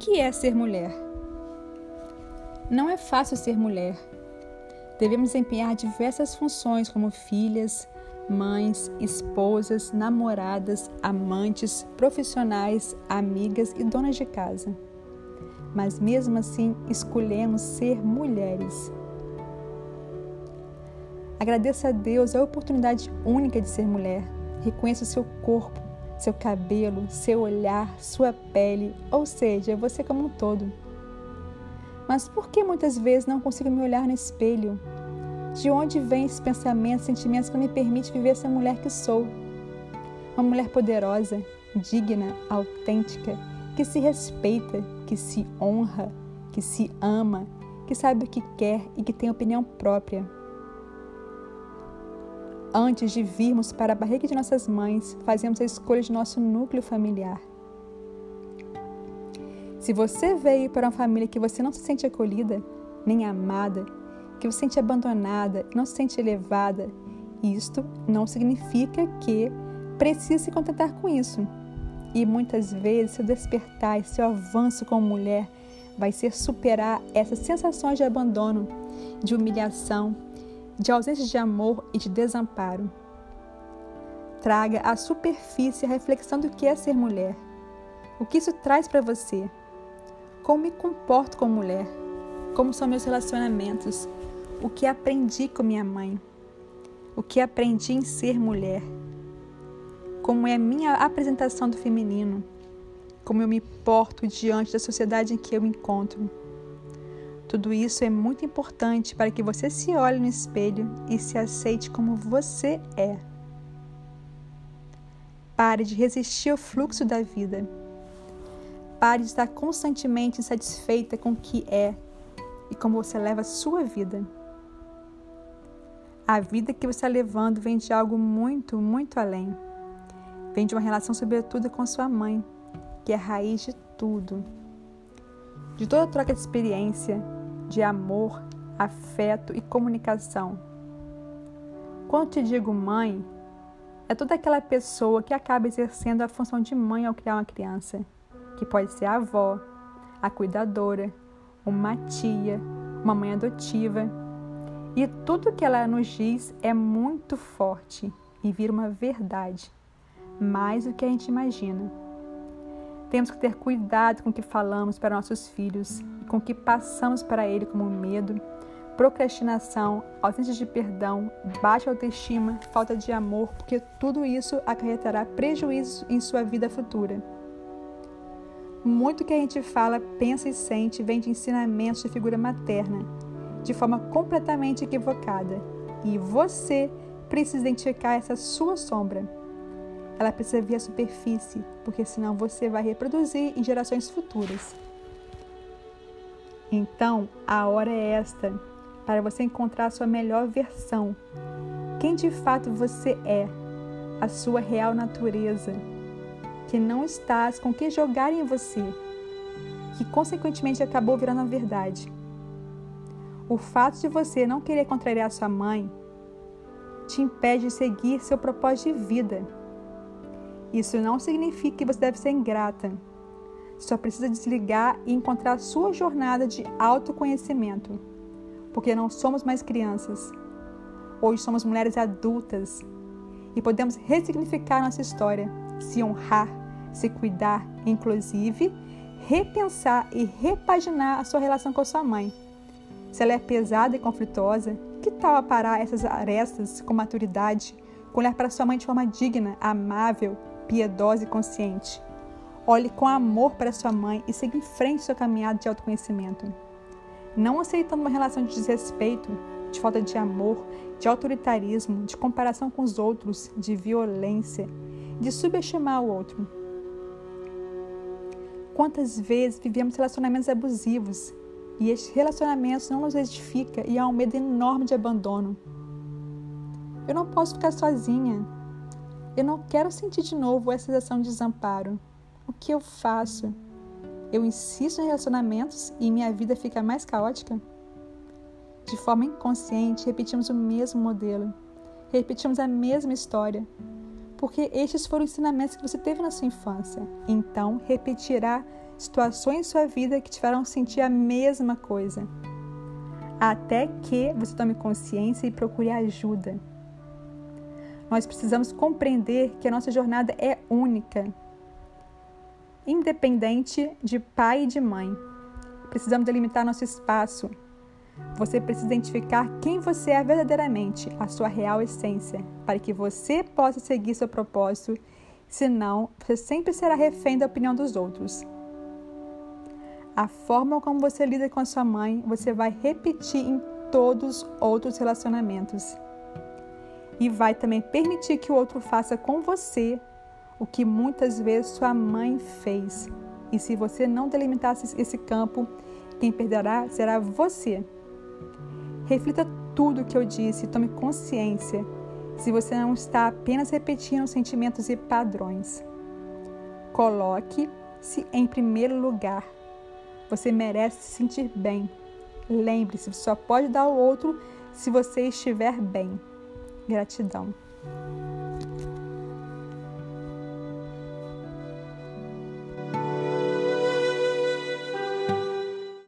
que é ser mulher? Não é fácil ser mulher. Devemos desempenhar diversas funções como filhas, mães, esposas, namoradas, amantes, profissionais, amigas e donas de casa. Mas mesmo assim, escolhemos ser mulheres. Agradeça a Deus a oportunidade única de ser mulher. Reconheça o seu corpo, seu cabelo, seu olhar, sua pele, ou seja, você como um todo. Mas por que muitas vezes não consigo me olhar no espelho? De onde vêm esses pensamentos, sentimentos que me permitem viver essa mulher que sou? Uma mulher poderosa, digna, autêntica, que se respeita, que se honra, que se ama, que sabe o que quer e que tem opinião própria. Antes de virmos para a barriga de nossas mães, fazemos a escolha de nosso núcleo familiar. Se você veio para uma família que você não se sente acolhida, nem amada, que você se sente abandonada, não se sente elevada, isto não significa que precise se contentar com isso. E muitas vezes seu despertar e seu avanço como mulher vai ser superar essas sensações de abandono, de humilhação, de ausência de amor e de desamparo. Traga à superfície a reflexão do que é ser mulher. O que isso traz para você? Como me comporto como mulher? Como são meus relacionamentos? O que aprendi com minha mãe? O que aprendi em ser mulher? Como é a minha apresentação do feminino? Como eu me porto diante da sociedade em que eu me encontro? Tudo isso é muito importante para que você se olhe no espelho e se aceite como você é. Pare de resistir ao fluxo da vida. Pare de estar constantemente insatisfeita com o que é e como você leva a sua vida. A vida que você está levando vem de algo muito, muito além. Vem de uma relação, sobretudo, com sua mãe, que é a raiz de tudo. De toda troca de experiência, de amor, afeto e comunicação. Quando te digo mãe, é toda aquela pessoa que acaba exercendo a função de mãe ao criar uma criança, que pode ser a avó, a cuidadora, uma tia, uma mãe adotiva. E tudo que ela nos diz é muito forte e vira uma verdade, mais do que a gente imagina. Temos que ter cuidado com o que falamos para nossos filhos, com que passamos para ele como medo, procrastinação, ausência de perdão, baixa autoestima, falta de amor, porque tudo isso acarretará prejuízo em sua vida futura. Muito que a gente fala, pensa e sente vem de ensinamentos de figura materna, de forma completamente equivocada. E você precisa identificar essa sua sombra ela precisa vir à superfície, porque senão você vai reproduzir em gerações futuras. Então, a hora é esta para você encontrar a sua melhor versão. Quem de fato você é, a sua real natureza, que não estás com que jogar em você, que consequentemente acabou virando a verdade. O fato de você não querer contrariar sua mãe te impede de seguir seu propósito de vida isso não significa que você deve ser ingrata. Só precisa desligar e encontrar sua jornada de autoconhecimento. Porque não somos mais crianças. Hoje somos mulheres adultas e podemos ressignificar nossa história, se honrar, se cuidar, inclusive repensar e repaginar a sua relação com a sua mãe. Se ela é pesada e conflituosa, que tal aparar essas arestas com maturidade, com olhar para sua mãe de forma digna, amável piedosa e consciente. Olhe com amor para sua mãe e siga em frente sua caminhada de autoconhecimento. Não aceitando uma relação de desrespeito, de falta de amor, de autoritarismo, de comparação com os outros, de violência, de subestimar o outro. Quantas vezes vivemos relacionamentos abusivos e estes relacionamentos não nos edificam e há um medo enorme de abandono. Eu não posso ficar sozinha, eu não quero sentir de novo essa sensação de desamparo. O que eu faço? Eu insisto em relacionamentos e minha vida fica mais caótica? De forma inconsciente, repetimos o mesmo modelo, repetimos a mesma história, porque estes foram ensinamentos que você teve na sua infância. Então, repetirá situações em sua vida que te farão sentir a mesma coisa. Até que você tome consciência e procure ajuda. Nós precisamos compreender que a nossa jornada é única, independente de pai e de mãe. Precisamos delimitar nosso espaço. Você precisa identificar quem você é verdadeiramente, a sua real essência, para que você possa seguir seu propósito. Senão, você sempre será refém da opinião dos outros. A forma como você lida com a sua mãe, você vai repetir em todos os outros relacionamentos. E vai também permitir que o outro faça com você o que muitas vezes sua mãe fez. E se você não delimitar esse campo, quem perderá será você. Reflita tudo o que eu disse tome consciência se você não está apenas repetindo sentimentos e padrões. Coloque-se em primeiro lugar. Você merece se sentir bem. Lembre-se, só pode dar ao outro se você estiver bem. Gratidão.